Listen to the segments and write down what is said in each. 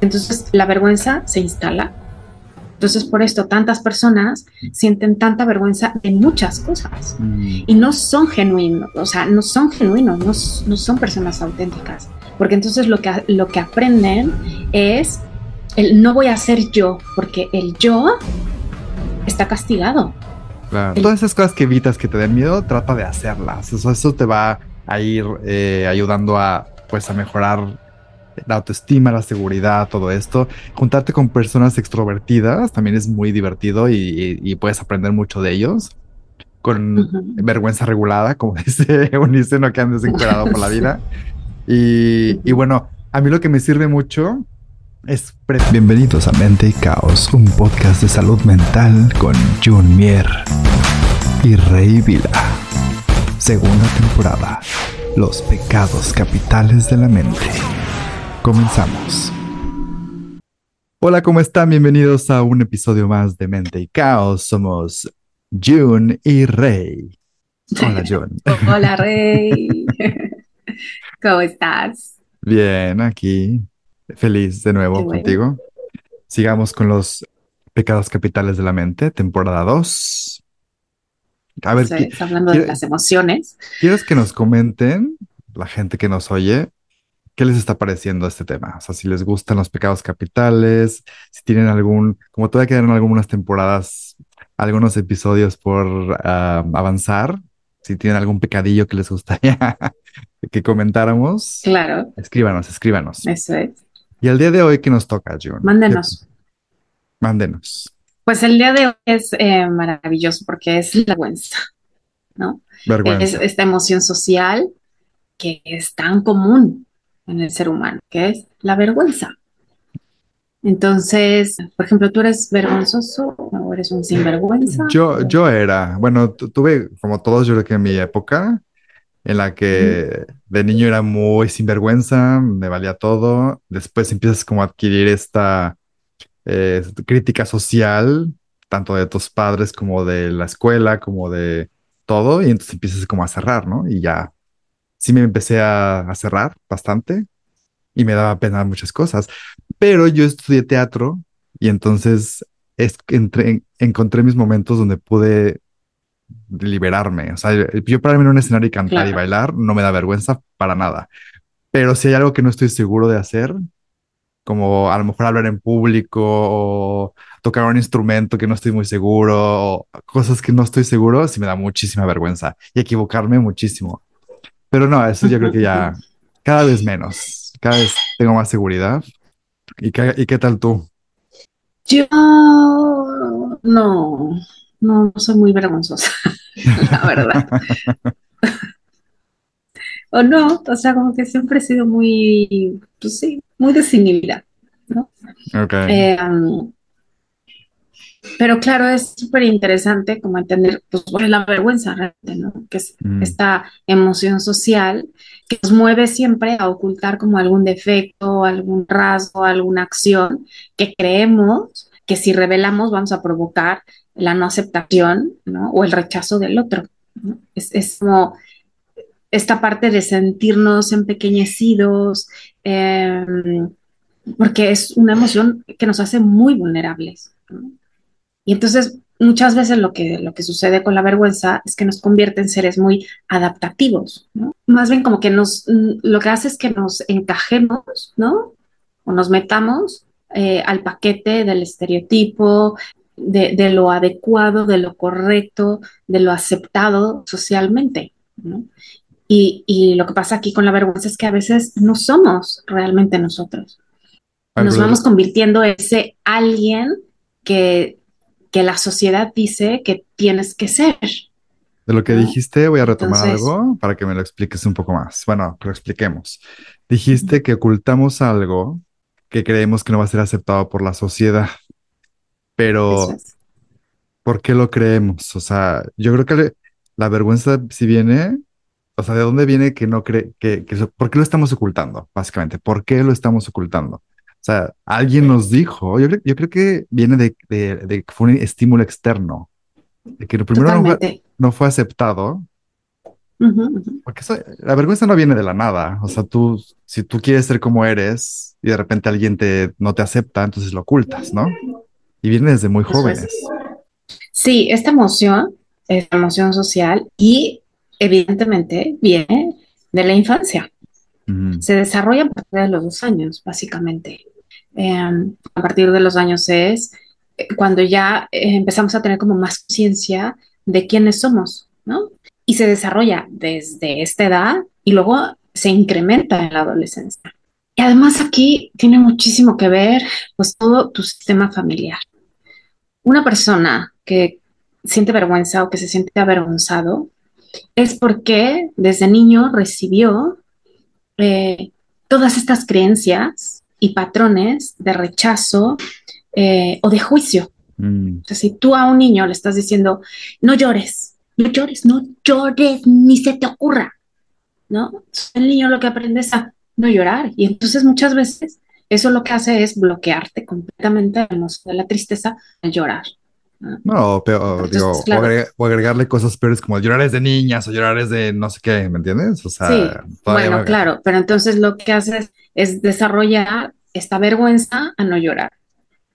Entonces la vergüenza se instala. Entonces por esto tantas personas sienten tanta vergüenza en muchas cosas mm. y no son genuinos, o sea, no son genuinos, no, no, son personas auténticas, porque entonces lo que, lo que aprenden es el no voy a ser yo, porque el yo está castigado. Todas esas cosas que evitas que te den miedo, trata de hacerlas. Eso, eso te va a ir eh, ayudando a, pues, a mejorar la autoestima, la seguridad, todo esto. Juntarte con personas extrovertidas también es muy divertido y, puedes aprender mucho de ellos. Con vergüenza regulada, como dice Unice, no que andes encuadrado por la vida. Y, y bueno, a mí lo que me sirve mucho es... Bienvenidos a Mente y Caos, un podcast de salud mental con Jun Mier y Rey Vila. Segunda temporada. Los pecados capitales de la mente. Comenzamos. Hola, ¿cómo están? Bienvenidos a un episodio más de Mente y Caos. Somos June y Rey. Hola, June. Hola, Rey. ¿Cómo estás? Bien, aquí. Feliz de nuevo contigo. Sigamos con los pecados capitales de la mente, temporada 2. A ver, hablando de las emociones. ¿Quieres que nos comenten, la gente que nos oye, ¿Qué les está pareciendo este tema? O sea, si les gustan los pecados capitales, si tienen algún, como todavía quedan algunas temporadas, algunos episodios por avanzar, si tienen algún pecadillo que les gustaría que comentáramos. Claro. Escríbanos, escríbanos. Eso es. Y el día de hoy, ¿qué nos toca, June? Mándenos. Mándenos. Pues el día de hoy es eh, maravilloso porque es la vergüenza, ¿no? Vergüenza. Es esta emoción social que es tan común en el ser humano, que es la vergüenza. Entonces, por ejemplo, ¿tú eres vergonzoso o eres un sinvergüenza? Yo, yo era, bueno, tuve como todos, yo creo que en mi época, en la que de niño era muy sinvergüenza, me valía todo. Después empiezas como a adquirir esta eh, crítica social, tanto de tus padres como de la escuela, como de todo, y entonces empiezas como a cerrar, ¿no? Y ya sí me empecé a, cerrar bastante y me daba pena muchas cosas. Pero yo estudié teatro y entonces es, entré, encontré mis momentos donde pude liberarme. O sea, yo para mí en un escenario y cantar y bailar no me da vergüenza para nada. Pero si hay algo que no estoy seguro de hacer, como a lo mejor hablar en público o tocar un instrumento que no estoy muy seguro o cosas que no estoy seguro, sí me da muchísima vergüenza y equivocarme muchísimo. Pero no, eso yo creo que ya cada vez menos, cada vez tengo más seguridad. ¿Y qué, y qué tal tú? Yo no, no, soy muy vergonzosa, la verdad. o no, o sea, como que siempre he sido muy, pues sí, muy desinhibida, ¿no? Ok. Eh, pero claro, es súper interesante como entender, pues, la vergüenza realmente, ¿no? Que es mm. esta emoción social que nos mueve siempre a ocultar como algún defecto, algún rasgo, alguna acción que creemos que si revelamos vamos a provocar la no aceptación, ¿no? O el rechazo del otro. Es, como esta parte de sentirnos empequeñecidos, em, porque es una emoción que nos hace muy vulnerables. Y entonces muchas veces lo que, lo que sucede con la vergüenza es que nos convierte en seres muy adaptativos. Más bien como que nos, mm, lo que hace es que nos encajemos, ¿no? O nos metamos eh, al paquete del estereotipo, de, lo adecuado, de lo correcto, de lo aceptado socialmente, ¿no? Y, y, lo que pasa aquí con la vergüenza es que a veces no somos realmente nosotros. Nos vamos convirtiendo en ese alguien que que la sociedad dice que tienes que ser. De lo que dijiste, voy a retomar algo para que me lo expliques un poco más. Bueno, que lo expliquemos. Dijiste que ocultamos algo que creemos que no va a ser aceptado por la sociedad. Pero, ¿por qué lo creemos? O sea, yo creo que la vergüenza si viene, o sea, ¿de dónde viene que no cree que, que, ¿por qué lo estamos ocultando? Básicamente, ¿por qué lo estamos ocultando? O sea, alguien nos dijo, yo creo, yo creo que viene de, que fue un estímulo externo, de que lo primero no fue, aceptado Porque la vergüenza no viene de la nada. O sea, tú, si tú quieres ser como eres y de repente alguien te, no te acepta, entonces lo ocultas, ¿no? Y viene desde muy jóvenes. Sí, esta emoción es emoción social y evidentemente viene de la infancia. Se desarrolla a partir de los dos años, básicamente. Em, a partir de los años es eh, cuando ya eh, empezamos a tener como más conciencia de quiénes somos, ¿no? Y se desarrolla desde esta edad y luego se incrementa en la adolescencia. Y además aquí tiene muchísimo que ver pues todo tu sistema familiar. Una persona que siente vergüenza o que se siente avergonzado es porque desde niño recibió eh, todas estas creencias y patrones de rechazo eh, o de juicio. Mm. O sea, si tú a un niño le estás diciendo, no llores, no llores, no llores, ni se te ocurra, ¿no? El niño lo que aprende es a no llorar y entonces muchas veces eso lo que hace es bloquearte completamente la emoción de la tristeza al llorar. No, pero digo, o, agregarle cosas peores como llorar de niñas o llorar de no sé qué, ¿me entiendes? O sea, sí, bueno, claro, pero entonces lo que haces es desarrollar esta vergüenza a no llorar,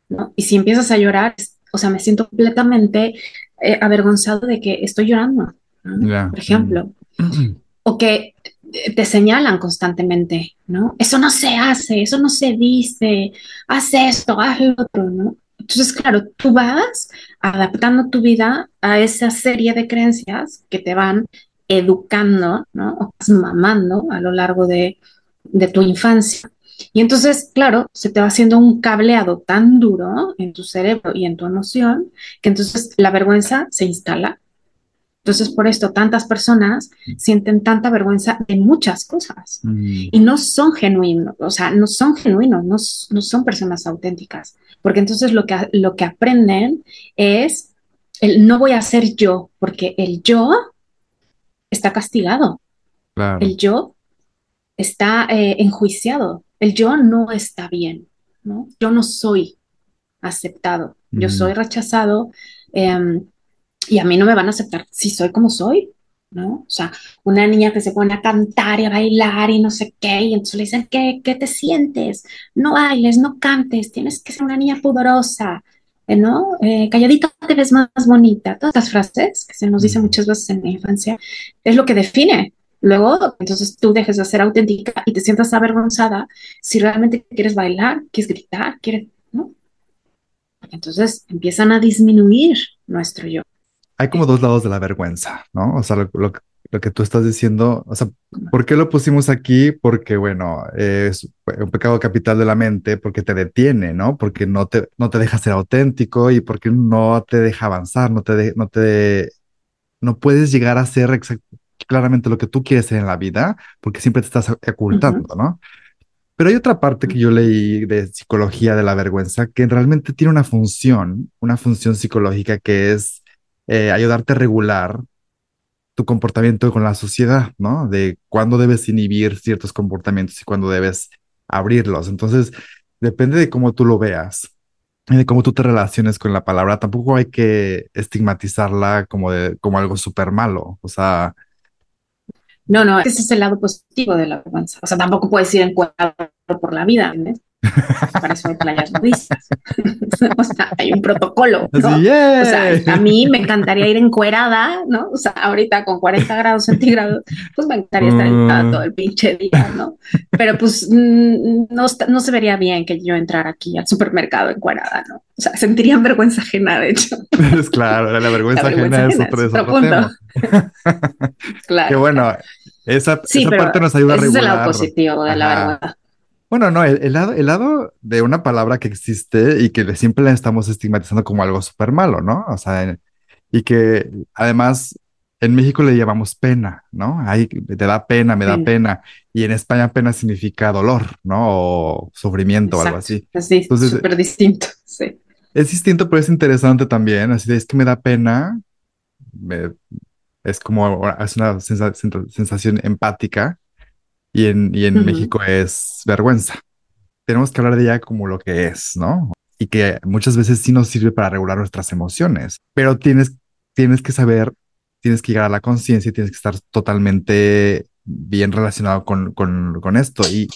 ¿no? Y si empiezas a llorar, o sea, me siento completamente eh, avergonzado de que estoy llorando, por ejemplo. Mm. O que te señalan constantemente, ¿no? Eso no se hace, eso no se dice, haz esto, haz lo otro, ¿no? Entonces, claro, tú vas adaptando tu vida a esa serie de creencias que te van educando, ¿no? O vas mamando a lo largo de, tu infancia. Y entonces, claro, se te va haciendo un cableado tan duro en tu cerebro y en tu emoción que entonces la vergüenza se instala. Entonces, por esto, tantas personas sienten tanta vergüenza en muchas cosas. Mm. y no son genuinos, o sea, no son genuinos, no, no son personas auténticas. Porque entonces lo que, lo que aprenden es el no voy a ser yo, porque el yo está castigado, el yo está eh, enjuiciado, el yo no está bien, ¿no? Yo no soy aceptado, yo soy rechazado em, y a mí no me van a aceptar si soy como soy. ¿no? O sea, una niña que se pone a cantar y a bailar y no sé qué, y entonces le dicen, ¿qué, qué te sientes? No bailes, no cantes, tienes que ser una niña pudorosa, ¿eh, ¿no? Eh, calladita te ves más bonita. Todas estas frases que se nos dicen muchas veces en la infancia es lo que define. Luego, entonces tú dejes de ser auténtica y te sientas avergonzada si realmente quieres bailar, quieres gritar, quieres, ¿no? Entonces empiezan a disminuir nuestro yo hay como dos lados de la vergüenza, ¿no? O sea, lo, que tú estás diciendo, o sea, ¿por qué lo pusimos aquí? Porque, bueno, es un pecado capital de la mente, porque te detiene, ¿no? Porque no te, no te deja ser auténtico y porque no te deja avanzar, no te, no te, no puedes llegar a ser claramente lo que tú quieres ser en la vida, porque siempre te estás ocultando, ¿no? Pero hay otra parte que yo leí de psicología de la vergüenza que realmente tiene una función, una función psicológica que es eh, ayudarte a regular tu comportamiento con la sociedad, ¿no? De cuándo debes inhibir ciertos comportamientos y cuándo debes abrirlos. Entonces, depende de cómo tú lo veas y de cómo tú te relaciones con la palabra. Tampoco hay que estigmatizarla como, de, como algo súper malo. O sea... No, no, ese es el lado positivo de la vergüenza. O sea, tampoco puedes ir encuadrado por la vida, ¿no? Para eso hay playas nudistas. o sea, hay un protocolo, ¿no? O sea, a mí me encantaría ir encuerada, ¿no? O sea, ahorita con 40 grados centígrados, pues me encantaría estar encuerada mm. todo el pinche día, ¿no? Pero pues mm, no, no se vería bien que yo entrara aquí al supermercado encuerada, ¿no? O sea, sentiría vergüenza ajena, de hecho. Es claro, la vergüenza, ajena, es otro, es otro tema. claro. Que bueno, esa, esa parte nos ayuda a regular. Ese es el lado positivo de la vergüenza. Bueno, no, el, lado, el lado de una palabra que existe y que siempre la estamos estigmatizando como algo súper malo, ¿no? O sea, y que además en México le llamamos pena, ¿no? Ahí te da pena, me da pena. Y en España pena significa dolor, ¿no? O sufrimiento o algo así. Sí, súper distinto, sí. Es distinto, pero es interesante también. Así de, es que me da pena. es como, es una sensación empática y en, y en México es vergüenza. Tenemos que hablar de ella como lo que es, ¿no? Y que muchas veces sí nos sirve para regular nuestras emociones, pero tienes, tienes que saber tienes que llegar a la conciencia y tienes que estar totalmente bien relacionado con, con, con esto y,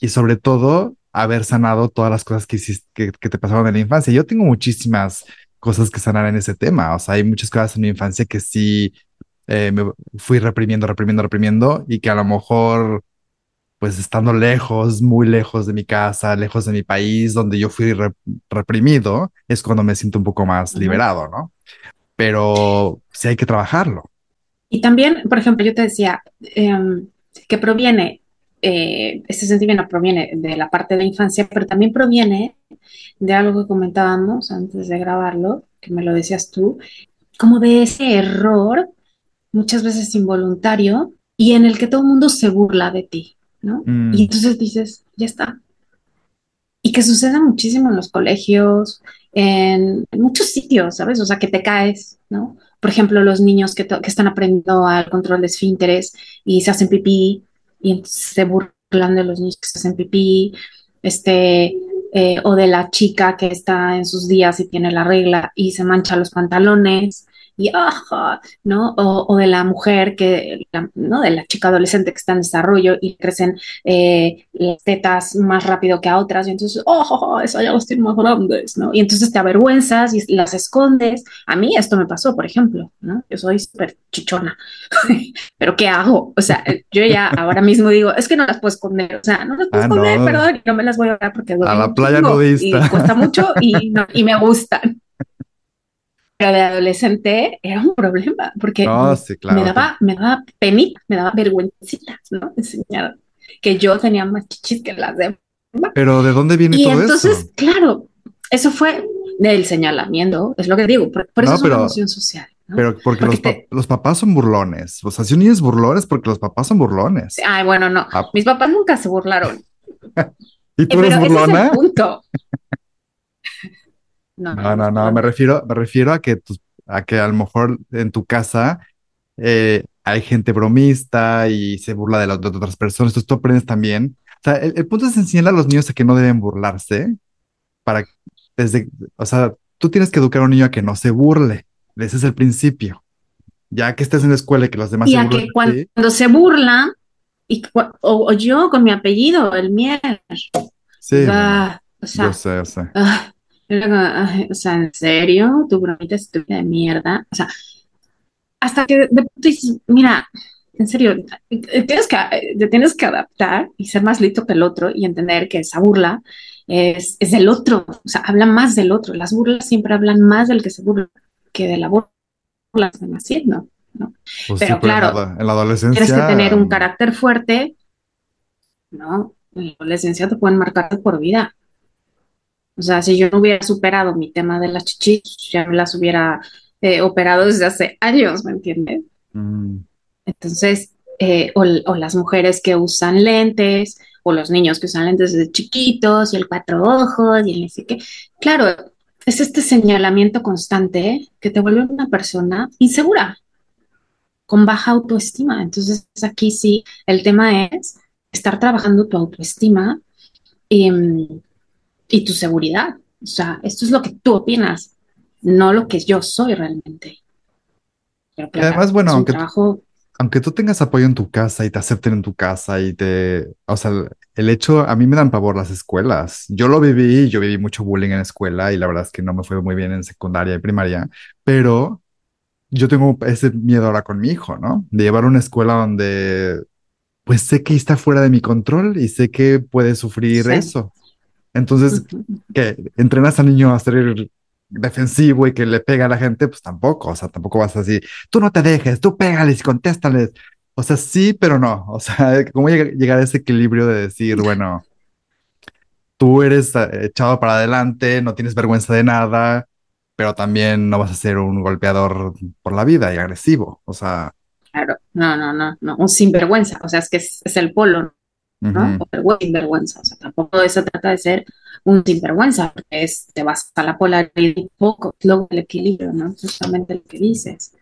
y sobre todo haber sanado todas las cosas que, hiciste, que, que, te pasaron en la infancia. Yo tengo muchísimas cosas que sanar en ese tema, o sea, hay muchas cosas en mi infancia que sí eh, me fui reprimiendo, reprimiendo, reprimiendo y que a lo mejor pues estando lejos, muy lejos de mi casa, lejos de mi país, donde yo fui reprimido, es cuando me siento un poco más liberado, ¿no? Pero sí hay que trabajarlo. Y también, por ejemplo, yo te decía em, que proviene, eh, este sentimiento proviene de la parte de la infancia, pero también proviene de algo que comentábamos antes de grabarlo, que me lo decías tú, como de ese error, muchas veces involuntario, y en el que todo el mundo se burla de ti. ¿no? Mm. Y entonces dices, ya está. Y que suceda muchísimo en los colegios, en, muchos sitios, ¿sabes? O sea, que te caes, ¿no? Por ejemplo, los niños que, que están aprendiendo al control de esfínteres y se hacen pipí y se burlan de los niños que se hacen pipí, este, eh, o de la chica que está en sus días y tiene la regla y se mancha los pantalones, y ¿no? O, de la mujer que, ¿no? De la chica adolescente que está en desarrollo y crecen eh, las tetas más rápido que a otras, y entonces, oh, eso ya los tiene más grandes, ¿no? Y entonces te avergüenzas y las escondes. A mí esto me pasó, por ejemplo, ¿no? Yo soy súper chichona, pero ¿qué hago? O sea, yo ya ahora mismo digo, es que no las puedo esconder, o sea, no las puedo ah, esconder, perdón, no me las voy a dar porque... A la playa nudista. Y cuesta mucho y, y me gustan pero de adolescente era un problema, porque me, daba, me daba penita, me daba vergüencita, ¿no? Enseñar que yo tenía más chichis que las demás. Pero ¿de dónde viene todo eso? Y entonces, claro, eso fue del señalamiento, es lo que digo, por, eso es una emoción social. Pero porque, los, papás son burlones. O sea, si un niño es burlón es porque los papás son burlones. Ay, bueno, no. Ah. Mis papás nunca se burlaron. ¿Y tú eres burlona? es punto. No, no, no, me refiero, me refiero a que, a que a lo mejor en tu casa eh, hay gente bromista y se burla de, las otras personas, entonces tú aprendes también. O sea, el, punto es enseñar a los niños a que no deben burlarse para, desde, o sea, tú tienes que educar a un niño a que no se burle, ese es el principio. Ya que estés en la escuela y que los demás y a que cuando, se burlan, y, o, yo con mi apellido, el mier. Sí. Ah, o sea, yo sé, yo sé. Ah, o sea, ¿en serio? Tu bromita estúpida de mierda. O sea, hasta que de pronto dices, mira, en serio, tienes que, te tienes que adaptar y ser más listo que el otro y entender que esa burla es, es del otro, o sea, habla más del otro. Las burlas siempre hablan más del que se burla que de la burla que están haciendo, ¿no? Pues pero claro, en la, adolescencia... tienes que tener un carácter fuerte, ¿no? En la adolescencia te pueden marcar por vida. O sea, si yo no hubiera superado mi tema de las chichis, ya las hubiera eh, operado desde hace años, ¿me entiendes? Mm. Entonces, eh, o, las mujeres que usan lentes, o los niños que usan lentes desde chiquitos, y el cuatro ojos, y el no qué. Claro, es este señalamiento constante que te vuelve una persona insegura, con baja autoestima. Entonces, aquí sí, el tema es estar trabajando tu autoestima. Em, y tu seguridad. O sea, esto es lo que tú opinas, no lo que yo soy realmente. Pero además, bueno, aunque, aunque tú tengas apoyo en tu casa y te acepten en tu casa y te, o sea, el hecho, a mí me dan pavor las escuelas. Yo lo viví, yo viví mucho bullying en escuela y la verdad es que no me fue muy bien en secundaria y primaria, pero yo tengo ese miedo ahora con mi hijo, ¿no? De llevar a una escuela donde, pues sé que está fuera de mi control y sé que puede sufrir eso. Entonces, que entrenas al niño a ser defensivo y que le pega a la gente, pues tampoco, o sea, tampoco vas así, tú no te dejes, tú pégales y contéstales. O sea, sí, pero no. O sea, ¿cómo llegar a ese equilibrio de decir, bueno, tú eres eh, echado para adelante, no tienes vergüenza de nada, pero también no vas a ser un golpeador por la vida y agresivo? O sea. Claro, no, no, no, no, un sinvergüenza. O sea, es que es, es el polo, ¿no? O sinvergüenza. O sea, tampoco eso trata de ser un sinvergüenza, porque es, te vas a la polaridad un poco, luego el equilibrio, ¿no? Justamente lo que dices.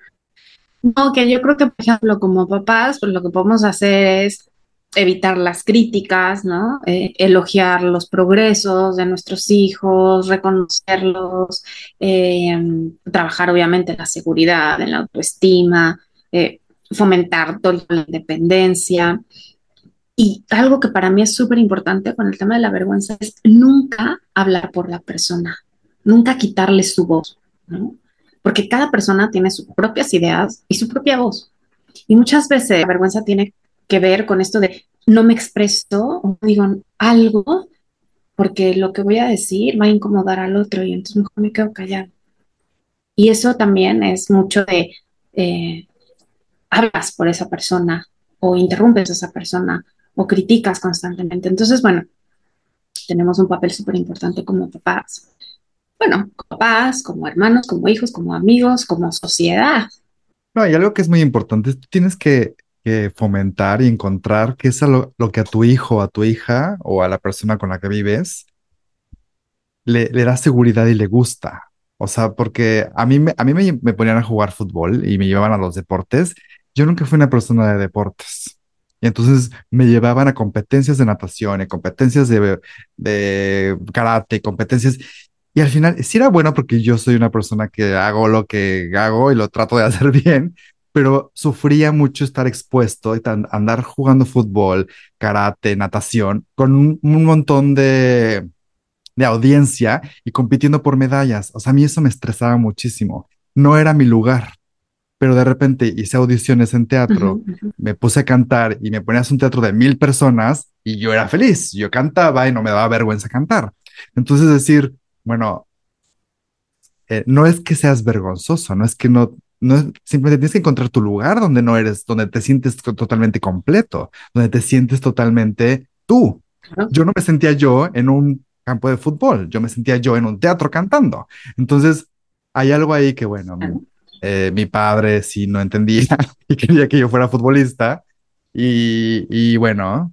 No, que yo creo que, por ejemplo, como papás, pues lo que podemos hacer es evitar las críticas, ¿no? Eh, elogiar los progresos de nuestros hijos, reconocerlos, eh, trabajar obviamente en la seguridad, en la autoestima, eh, fomentar toda la independencia. Y algo que para mí es súper importante con el tema de la vergüenza es nunca hablar por la persona, nunca quitarle su voz, ¿no? Porque cada persona tiene sus propias ideas y su propia voz. Y muchas veces la vergüenza tiene que ver con esto de no me expreso o digo algo porque lo que voy a decir va a incomodar al otro y entonces mejor me quedo callado. Y eso también es mucho de eh, hablas por esa persona o interrumpes a esa persona o criticas constantemente. Entonces, bueno, tenemos un papel súper importante como papás. Bueno, papás, como hermanos, como hijos, como amigos, como sociedad. No, y algo que es muy importante, tú tienes que fomentar y encontrar qué es lo, que a tu hijo, a tu hija o a la persona con la que vives le, da seguridad y le gusta. O sea, porque a mí, me, a mí me, ponían a jugar fútbol y me llevaban a los deportes. Yo nunca fui una persona de deportes. Y entonces me llevaban a competencias de natación, y competencias de, karate, competencias. Y al final sí era bueno porque yo soy una persona que hago lo que hago y lo trato de hacer bien, pero sufría mucho estar expuesto y andar jugando fútbol, karate, natación, con un, montón de, de audiencia y compitiendo por medallas. O sea, a mí eso me estresaba muchísimo. No era mi lugar, pero de repente hice audiciones en teatro, me puse a cantar y me ponías un teatro de mil personas y yo era feliz. Yo cantaba y no me daba vergüenza cantar. Entonces decir, bueno, eh, no es que seas vergonzoso, no es que no, no simplemente tienes que encontrar tu lugar donde no eres, donde te sientes totalmente completo, donde te sientes totalmente tú. Yo no me sentía yo en un campo de fútbol, yo me sentía yo en un teatro cantando. Entonces, hay algo ahí que, bueno, eh, mi padre sí no entendía y quería que yo fuera futbolista. Y, y bueno,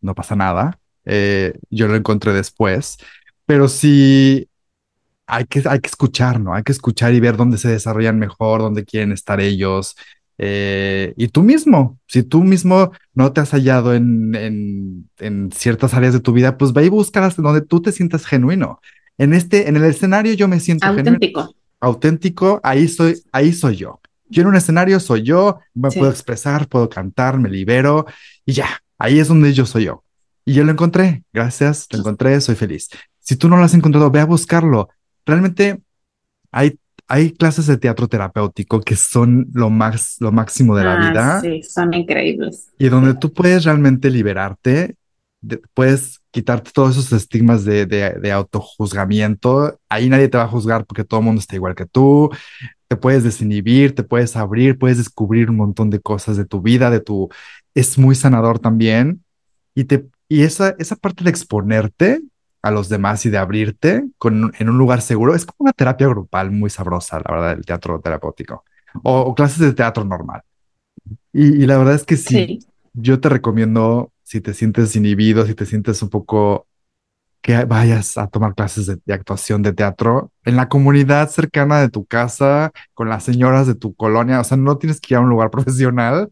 no pasa nada. Eh, yo lo encontré después, pero sí hay que, hay que escuchar, ¿no? Hay que escuchar y ver dónde se desarrollan mejor, dónde quieren estar ellos. Eh, y tú mismo, si tú mismo no te has hallado en, en, en, ciertas áreas de tu vida, pues ve y búscalas donde tú te sientas genuino. En este, en el escenario yo me siento auténtico. Auténtico, ahí soy, ahí soy yo. Yo en un escenario soy yo, me puedo expresar, puedo cantar, me libero y ya, ahí es donde yo soy yo. Y yo lo encontré, gracias, lo encontré, soy feliz. Si tú no lo has encontrado, ve a buscarlo, realmente hay, hay clases de teatro terapéutico que son lo, más, lo máximo de la ah, vida. Sí, son increíbles. Y donde tú puedes realmente liberarte, puedes quitarte todos esos estigmas de, de, de autojuzgamiento. Ahí nadie te va a juzgar porque todo el mundo está igual que tú. Te puedes desinhibir, te puedes abrir, puedes descubrir un montón de cosas de tu vida, de tu... Es muy sanador también. Y, te, y esa, esa parte de exponerte a los demás y de abrirte con, en un lugar seguro. Es como una terapia grupal muy sabrosa, la verdad, el teatro terapéutico o, clases de teatro normal. Y, la verdad es que sí, yo te recomiendo, si te sientes inhibido, si te sientes un poco que vayas a tomar clases de, actuación de teatro en la comunidad cercana de tu casa, con las señoras de tu colonia. O sea, no tienes que ir a un lugar profesional,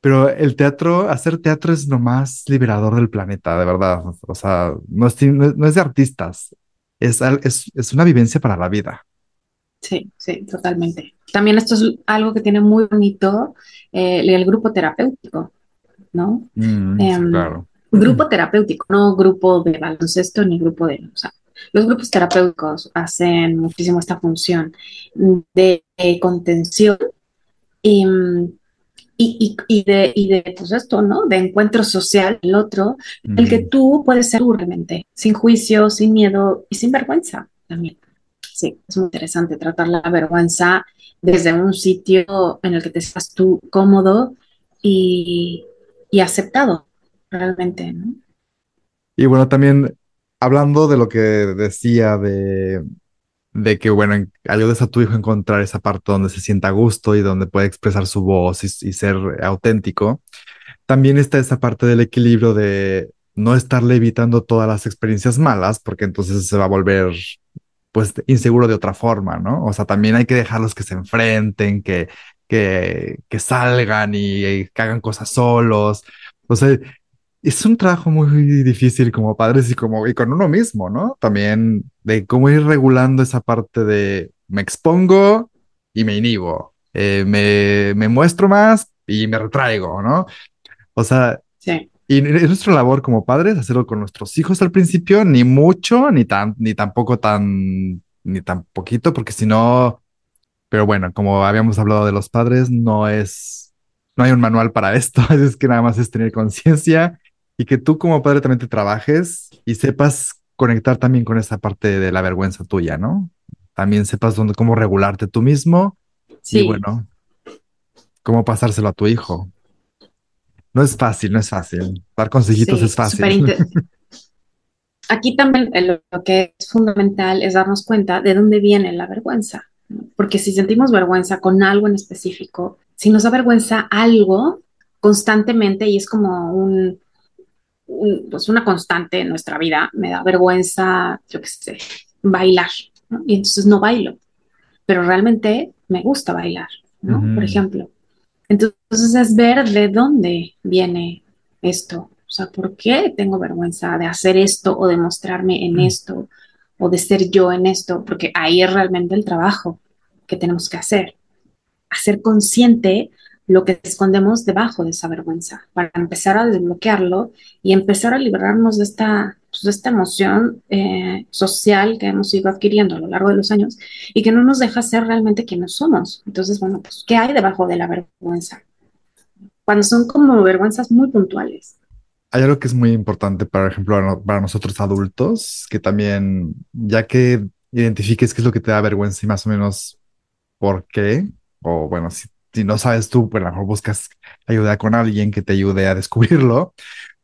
pero el teatro, hacer teatro es lo más liberador del planeta, de verdad. O sea, no es, no es de artistas, es, es, es una vivencia para la vida. Sí, sí, totalmente. También esto es algo que tiene muy bonito eh, el grupo terapéutico, ¿no? Mm, em, claro. Grupo terapéutico, no grupo de baloncesto ni grupo de... O sea, los grupos terapéuticos hacen muchísimo esta función de, de contención y y, y, de, y de, pues esto, ¿no? De encuentro social, el otro, el que tú puedes ser realmente, sin juicio, sin miedo y sin vergüenza también. Sí, es muy interesante tratar la vergüenza desde un sitio en el que te estás tú cómodo y, y aceptado, realmente. Y bueno, también hablando de lo que decía de de que, bueno, ayudes a tu hijo a encontrar esa parte donde se sienta a gusto y donde puede expresar su voz y, ser auténtico. También está esa parte del equilibrio de no estarle evitando todas las experiencias malas, porque entonces se va a volver, pues, inseguro de otra forma, ¿no? O sea, también hay que dejarlos que se enfrenten, que, que, que salgan y, que hagan cosas solos. O sea, es un trabajo muy difícil como padres y como y con uno mismo, ¿no? También de cómo ir regulando esa parte de me expongo y me inhibo, eh, me, me muestro más y me retraigo, ¿no? O sea, Sí, y es nuestra labor como padres hacerlo con nuestros hijos al principio, ni mucho, ni tan, ni tampoco tan, ni tan poquito, porque si no, pero bueno, como habíamos hablado de los padres, no es, no hay un manual para esto, es que nada más es tener conciencia y que tú como padre también te trabajes y sepas conectar también con esa parte de la vergüenza tuya, ¿no? También sepas dónde, cómo regularte tú mismo y sí, bueno, cómo pasárselo a tu hijo. No es fácil, no es fácil. Dar consejitos es sí, fácil. Aquí también eh, lo que es fundamental es darnos cuenta de dónde viene la vergüenza. Porque si sentimos vergüenza con algo en específico, si nos da vergüenza algo constantemente y es como un, un- pues una constante en nuestra vida, me da vergüenza, yo qué sé, bailar, ¿no? Y entonces no bailo, pero realmente me gusta bailar, ¿no? Por Ujú, ejemplo. Entonces es ver de dónde viene esto. O sea, ¿por qué tengo vergüenza de hacer esto o de mostrarme en esto o de ser yo en esto? Porque ahí es realmente el trabajo que tenemos que hacer. Hacer consciente lo que escondemos debajo de esa vergüenza para empezar a desbloquearlo y empezar a liberarnos de esta, pues, de esta emoción eh, social que hemos ido adquiriendo a lo largo de los años y que no nos deja ser realmente quienes somos. Entonces, bueno, pues, ¿qué hay debajo de la vergüenza? cuando son como vergüenzas muy puntuales. Hay algo que es muy importante, por ejemplo, para no- para nosotros adultos, que también, ya que identifiques qué es lo que te da vergüenza y más o menos por qué, o bueno, si, si no sabes tú, pues a lo mejor buscas ayuda con alguien que te ayude a descubrirlo,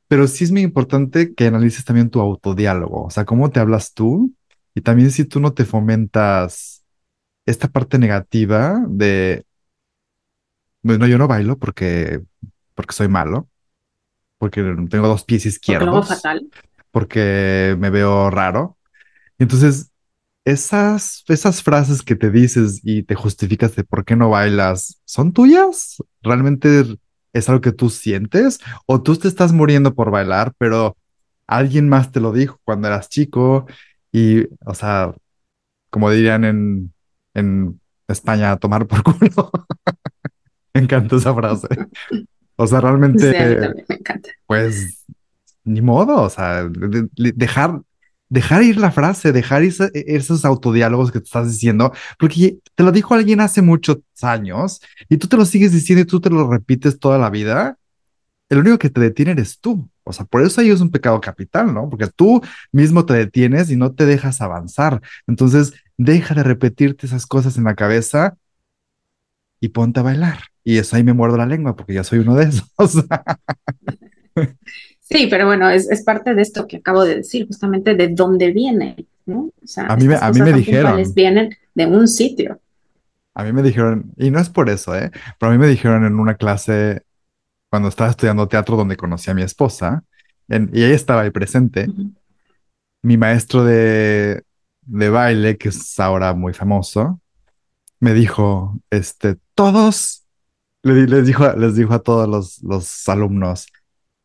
pero sí es muy importante que analices también tu autodiálogo, o sea, cómo te hablas tú y también si tú no te fomentas esta parte negativa de, bueno, yo no bailo porque, porque soy malo, porque tengo dos pies Porque izquierdos fatal. porque me veo raro. Entonces, esas, esas frases que te dices y te justificas de por qué no bailas, ¿son tuyas? ¿Realmente es algo que tú sientes? ¿O tú te estás muriendo por bailar, pero alguien más te lo dijo cuando eras chico? Y, o sea, como dirían en, en España, tomar por culo. Me encanta esa frase. O sea, realmente, Sí, a mí también me encanta. pues ni modo, o sea, de- de- dejar, dejar ir la frase, dejar esa- esos autodiálogos que te estás diciendo, porque te lo dijo alguien hace muchos años y tú te lo sigues diciendo y tú te lo repites toda la vida, el único que te detiene eres tú. O sea, por eso ahí es un pecado capital, ¿no? Porque tú mismo te detienes y no te dejas avanzar. Entonces, deja de repetirte esas cosas en la cabeza y ponte a bailar. Y eso ahí me muerdo la lengua porque ya soy uno de esos. Sí, pero bueno, es, es parte de esto que acabo de decir, justamente de dónde viene, ¿no? O sea, A mí me, a mí me dijeron, vienen de un sitio. A mí me dijeron, y no es por eso, ¿eh? Pero a mí me dijeron en una clase cuando estaba estudiando teatro donde conocí a mi esposa, en- y ella estaba ahí presente, mi maestro de, de baile, que es ahora muy famoso, me dijo, este, todos, les dijo, les dijo a todos los, los alumnos,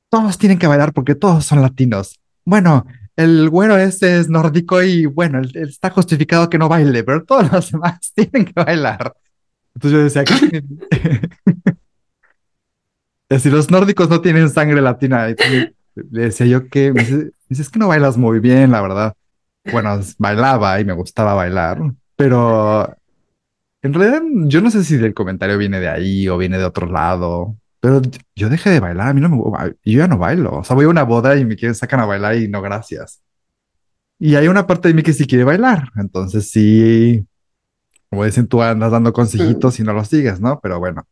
todos tienen que bailar porque todos son latinos. Bueno, el güero este es nórdico y bueno, él- está justificado que no baile, pero todos los demás tienen que bailar. Entonces yo decía, ¿qué? Es decir, los nórdicos no tienen sangre latina. Le decía yo que, me es que no bailas muy bien, la verdad. Bueno, bailaba y me gustaba bailar, pero en realidad yo no sé si el comentario viene de ahí o viene de otro lado, pero yo dejé de bailar, a mí no me, yo ya no bailo. O sea, voy a una boda y me quieren sacan a bailar y no, gracias. Y hay una parte de mí que sí quiere bailar, entonces sí, como dicen, tú andas dando Mm. consejitos y no los sigues, ¿no? Pero bueno.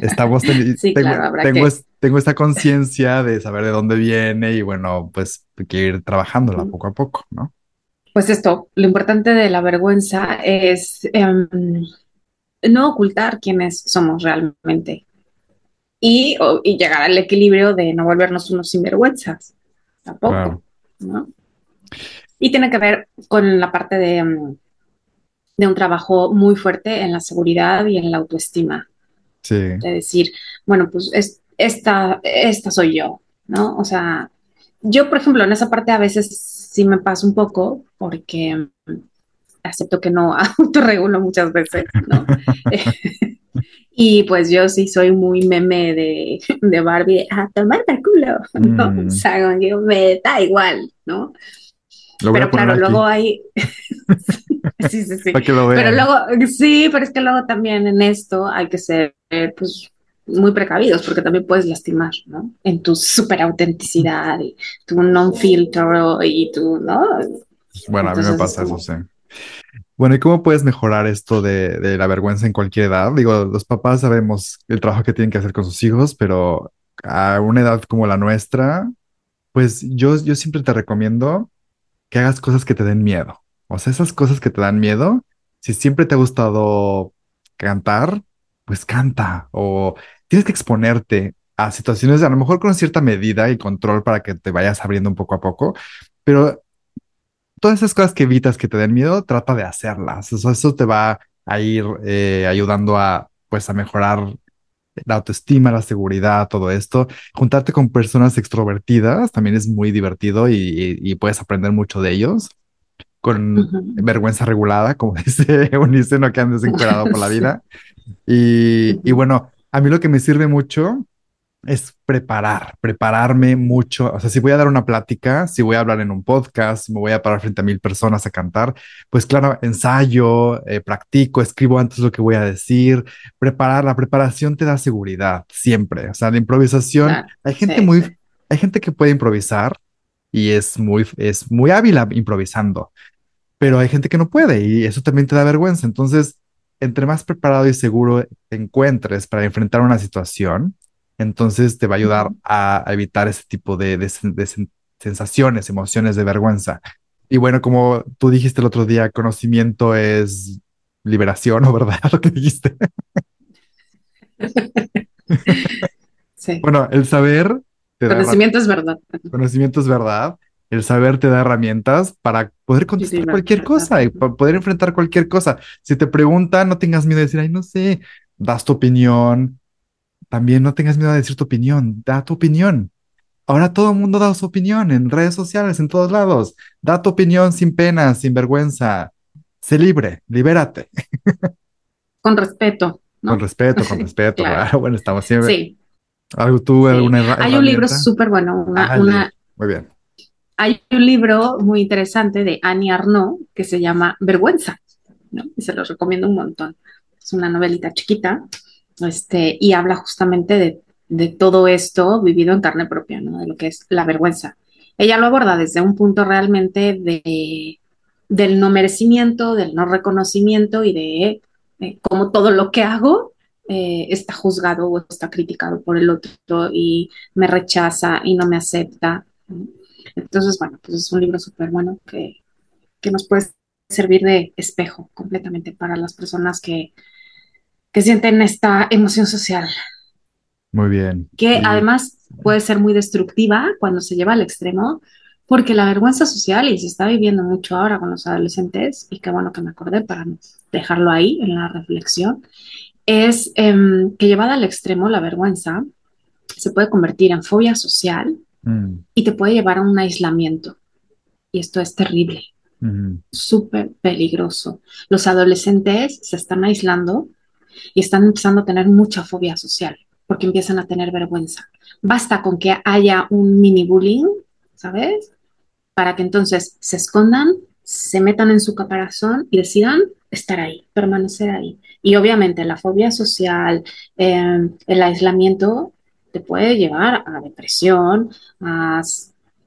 estamos Sí, tengo, claro, tengo, que. es- tengo esta conciencia de saber de dónde viene y bueno, pues hay que ir trabajándola mm, poco a poco, ¿no? Pues esto, lo importante de la vergüenza es em, no ocultar quiénes somos realmente y, o- y llegar al equilibrio de no volvernos unos sinvergüenzas, tampoco, Claro, ¿no? Y tiene que ver con la parte de, em, de un trabajo muy fuerte en la seguridad y en la autoestima, sí, de decir, bueno, pues es, esta, esta soy yo, ¿no? O sea, yo, por ejemplo, en esa parte a veces sí me paso un poco porque acepto que no autorregulo muchas veces, ¿no? y pues yo sí soy muy meme de, de Barbie, a tomar el culo, ¿no? Mm. O sea, me da igual, ¿no? pero claro, luego hay... sí, sí, sí. pero luego, sí, pero es que luego también en esto hay que ser, pues, muy precavidos porque también puedes lastimar, ¿no? En tu súper autenticidad y tu non-filtro y tu, ¿no? Bueno, a mí me pasa eso, sí. Bueno, ¿y cómo puedes mejorar esto de, de, la vergüenza en cualquier edad? Digo, los papás sabemos el trabajo que tienen que hacer con sus hijos, pero a una edad como la nuestra, pues yo, yo siempre te recomiendo que hagas cosas que te den miedo. O sea, esas cosas que te dan miedo, si siempre te ha gustado cantar, pues canta. O tienes que exponerte a situaciones, a lo mejor con cierta medida y control para que te vayas abriendo un poco a poco, pero todas esas cosas que evitas que te den miedo, trata de hacerlas. Eso, eso te va a ir eh, ayudando a, pues, a mejorar la autoestima, la seguridad, todo esto. Juntarte con personas extrovertidas también es muy divertido y, puedes aprender mucho de ellos. Con vergüenza regulada, como dice Unice, no que andes encuadrado por la vida. Y, y bueno, a mí lo que me sirve mucho es preparar, prepararme mucho. O sea, si voy a dar una plática, si voy a hablar en un podcast, si me voy a parar frente a mil personas a cantar, pues claro, ensayo, eh, practico, escribo antes lo que voy a decir. Preparar, la preparación te da seguridad siempre. O sea, la improvisación, hay gente muy, hay gente que puede improvisar y es muy, es muy hábil improvisando, pero hay gente que no puede y eso también te da vergüenza. Entonces, entre más preparado y seguro te encuentres para enfrentar una situación, entonces te va a ayudar a, evitar ese tipo de, sensaciones, emociones de vergüenza. Y bueno, como tú dijiste el otro día, conocimiento es liberación, ¿o verdad? Lo que dijiste. Sí. Bueno, el saber. conocimiento es verdad. Conocimiento es verdad. El saber te da herramientas para poder contestar cualquier cosa y para poder enfrentar cualquier cosa. Si te preguntan, no tengas miedo de decir, ay, no sé, das tu opinión, también no tengas miedo de decir tu opinión, da tu opinión. Ahora todo el mundo da su opinión en redes sociales, en todos lados. Da tu opinión sin pena, sin vergüenza. Sé libre, libérate. Con respeto. Con respeto, con respeto. Bueno, estamos siempre. Sí. ¿Algo tú, alguna Hay un libro súper bueno, una, Muy bien. Hay un libro muy interesante de Annie Arnaud que se llama Vergüenza, ¿no? Y se lo recomiendo un montón. Es una novelita chiquita este, y habla justamente de, de, todo esto vivido en carne propia, ¿no? De lo que es la vergüenza. Ella lo aborda desde un punto realmente de, del no merecimiento, del no reconocimiento y de, cómo todo lo que hago eh, está juzgado o está criticado por el otro y me rechaza y no me acepta. Entonces, bueno, pues es un libro súper bueno que, que nos puede servir de espejo completamente para las personas que, que sienten esta emoción social. Muy bien. Que además puede ser muy destructiva cuando se lleva al extremo, porque la vergüenza social, y se está viviendo mucho ahora con los adolescentes, y qué bueno que me acordé para dejarlo ahí en la reflexión, es em, que llevada al extremo la vergüenza se puede convertir en fobia social mm. y te puede llevar a un aislamiento. Y esto es terrible, súper peligroso. Los adolescentes se están aislando y están empezando a tener mucha fobia social porque empiezan a tener vergüenza. Basta con que haya un mini bullying, ¿sabes? Para que entonces se escondan, se metan en su caparazón y decidan estar ahí, permanecer ahí. Y obviamente la fobia social, em, el aislamiento te puede llevar a depresión, a,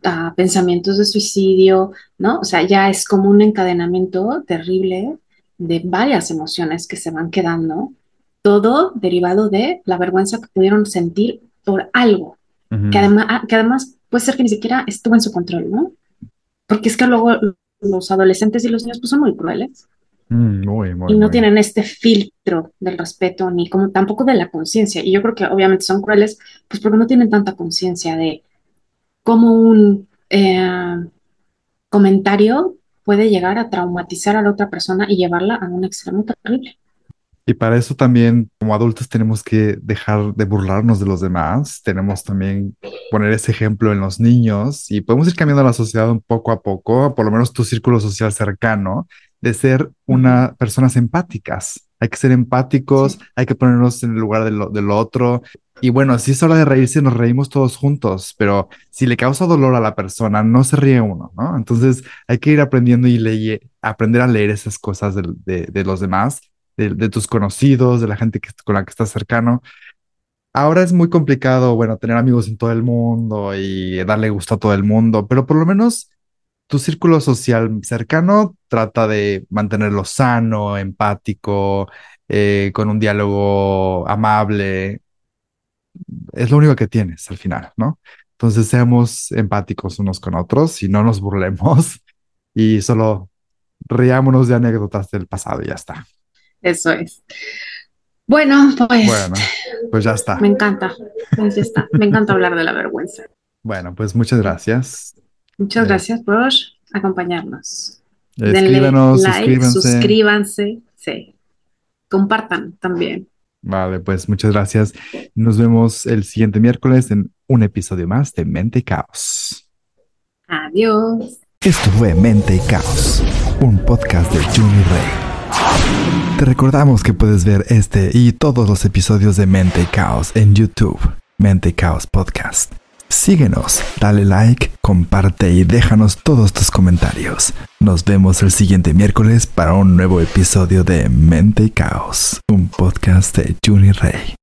a, pensamientos de suicidio, ¿no? O sea, ya es como un encadenamiento terrible de varias emociones que se van quedando todo derivado de la vergüenza que pudieron sentir por algo, que, además, ah, que además puede ser que ni siquiera estuvo en su control, ¿no? Porque es que luego los adolescentes y los niños pues, son muy crueles. Mm, y no tienen este filtro del respeto ni como tampoco de la conciencia. Y yo creo que obviamente son crueles, pues porque no tienen tanta conciencia de cómo un eh, comentario puede llegar a traumatizar a la otra persona y llevarla a un extremo terrible. Y para eso también, como adultos, tenemos que dejar de burlarnos de los demás. Tenemos también poner ese ejemplo en los niños y podemos ir cambiando la sociedad un poco a poco, por lo menos tu círculo social cercano, de ser una personas empáticas. Hay que ser empáticos, hay que ponernos en el lugar de lo, del otro. Y bueno, si es hora de reírse, nos reímos todos juntos, pero si le causa dolor a la persona, no se ríe uno, ¿no? Entonces hay que ir aprendiendo y leer, aprender a leer esas cosas de, de, de los demás de, tus conocidos, de la gente que, con la que estás cercano. Ahora es muy complicado, bueno, tener amigos en todo el mundo y darle gusto a todo el mundo, pero por lo menos tu círculo social cercano trata de mantenerlo sano, empático, eh, con un diálogo amable. Es lo único que tienes al final, ¿no? Entonces seamos empáticos unos con otros y no nos burlemos y solo riámonos de anécdotas del pasado y ya está. Eso es. Bueno, pues. Bueno, pues ya está. Me encanta. Pues ya está. Me encanta hablar de la vergüenza. Bueno, pues muchas gracias. Muchas eh, gracias por acompañarnos. Escríbanos, suscríbanse. suscríbanse. Sí. Compartan también. Vale, pues muchas gracias. Nos vemos el siguiente miércoles en un episodio más de Mente y Caos. Adiós. Esto fue Mente y Caos, un podcast de Juni Rey. Te recordamos que puedes ver este y todos los episodios de Mente y Caos en YouTube, Mente y Caos Podcast. Síguenos, dale like, comparte y déjanos todos tus comentarios. Nos vemos el siguiente miércoles para un nuevo episodio de Mente y Caos, un podcast de Juni Rey.